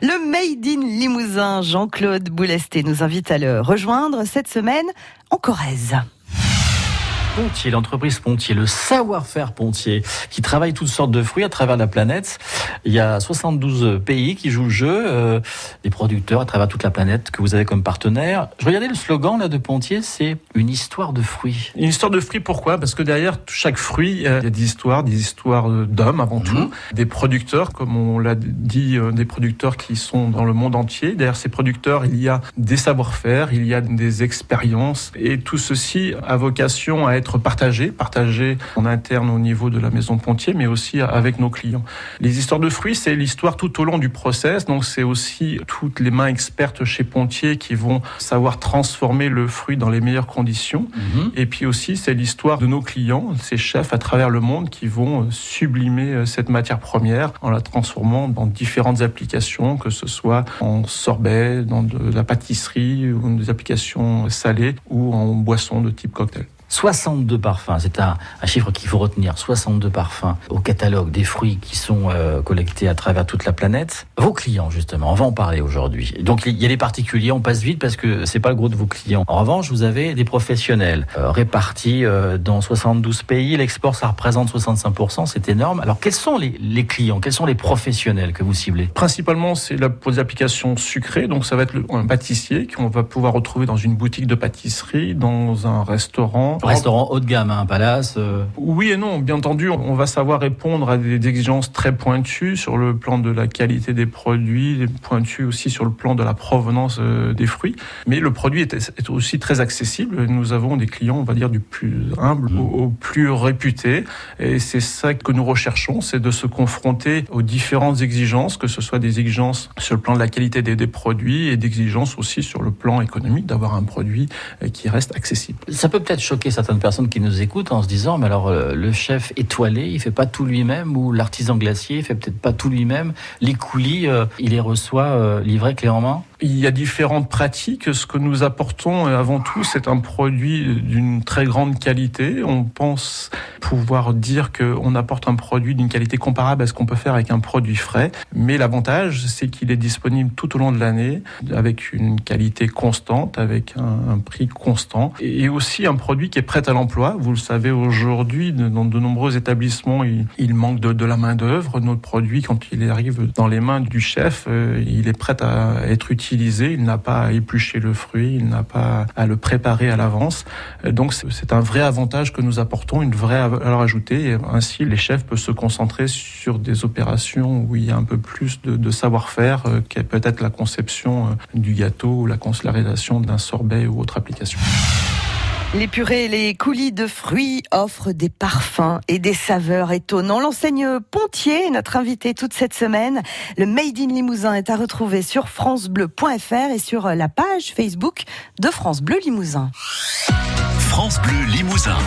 Le Made in Limousin, Jean-Claude Boulesté, nous invite à le rejoindre cette semaine en Corrèze. Pontier, l'entreprise Pontier, le savoir-faire Pontier, qui travaille toutes sortes de fruits à travers la planète. Il y a 72 pays qui jouent le jeu, euh, des producteurs à travers toute la planète que vous avez comme partenaire. Je regardais le slogan là de Pontier, c'est une histoire de fruits. Une histoire de fruits, pourquoi? Parce que derrière chaque fruit, euh, il y a des histoires, des histoires d'hommes avant tout, Mhm. des producteurs, comme on l'a dit, euh, des producteurs qui sont dans le monde entier. Derrière ces producteurs, il y a des savoir-faire, il y a des expériences, et tout ceci a vocation à être partagé, partagé en interne au niveau de la maison Pontier, mais aussi avec nos clients. Les histoires de fruits, c'est l'histoire tout au long du process, donc c'est aussi toutes les mains expertes chez Pontier qui vont savoir transformer le fruit dans les meilleures conditions. Mhm. Et puis aussi, c'est l'histoire de nos clients, ces chefs à travers le monde qui vont sublimer euh, cette matière première en la transformant dans différentes applications, que ce soit en sorbet, dans de la pâtisserie ou des applications salées ou en boisson de type cocktail. 62 parfums, c'est un, chiffre qu'il faut retenir. 62 parfums au catalogue des fruits qui sont euh, collectés à travers toute la planète. Vos clients, justement, on va en parler aujourd'hui. Donc il y a les particuliers, on passe vite parce que c'est pas le gros de vos clients. En revanche, vous avez des professionnels euh, répartis euh, dans 72 pays. L'export, ça représente 65%, c'est énorme. Alors quels sont les, les clients, quels sont les professionnels que vous ciblez? Principalement, c'est pour des applications sucrées, donc ça va être le- un pâtissier qu'on va pouvoir retrouver dans une boutique de pâtisserie, dans un restaurant. Restaurant haut de gamme, un palace. euh, Oui et non, bien entendu, on va savoir répondre à des exigences très pointues sur le plan de la qualité des produits, pointues aussi sur le plan de la provenance euh, des fruits. Mais le produit est, est aussi très accessible. Nous avons des clients, on va dire, du plus humble Mm. au, au plus réputé. Et c'est ça que nous recherchons, c'est de se confronter aux différentes exigences, que ce soit des exigences sur le plan de la qualité des, des produits et d'exigences aussi sur le plan économique, d'avoir un produit euh, qui reste accessible. Ça peut peut-être choquer certaines personnes qui nous écoutent en se disant, mais alors euh, le chef étoilé, il fait pas tout lui-même, ou l'artisan glacier, il fait peut-être pas tout lui-même. Les coulis, euh, il les reçoit euh, livrés clé. Il y a différentes pratiques. Ce que nous apportons, euh, avant tout, c'est un produit d'une très grande qualité. On pense pouvoir dire qu'on apporte un produit d'une qualité comparable à ce qu'on peut faire avec un produit frais. Mais l'avantage, c'est qu'il est disponible tout au long de l'année, avec une qualité constante, avec un, prix constant, et aussi un produit qui est prêt à l'emploi. Vous le savez, aujourd'hui, dans de nombreux établissements, il, manque de, de la main-d'œuvre. Notre produit, quand il arrive dans les mains du chef, euh, il est prêt à être Il n'a pas à éplucher le fruit, il n'a pas à le préparer à l'avance. Euh, Donc, c'est un vrai avantage que nous apportons, une vraie valeur ajoutée. Et ainsi, les chefs peuvent se concentrer sur des opérations où il y a un peu plus de, savoir-faire, euh, qu'est peut-être la conception euh, du gâteau ou la, cons- la réalisation d'un sorbet ou autre application. Les purées et les coulis de fruits offrent des parfums et des saveurs étonnants. L'enseigne Pontier notre invité toute cette semaine. Le Made in Limousin est à retrouver sur francebleu.fr et sur la page Facebook de France Bleu Limousin. France Bleu Limousin.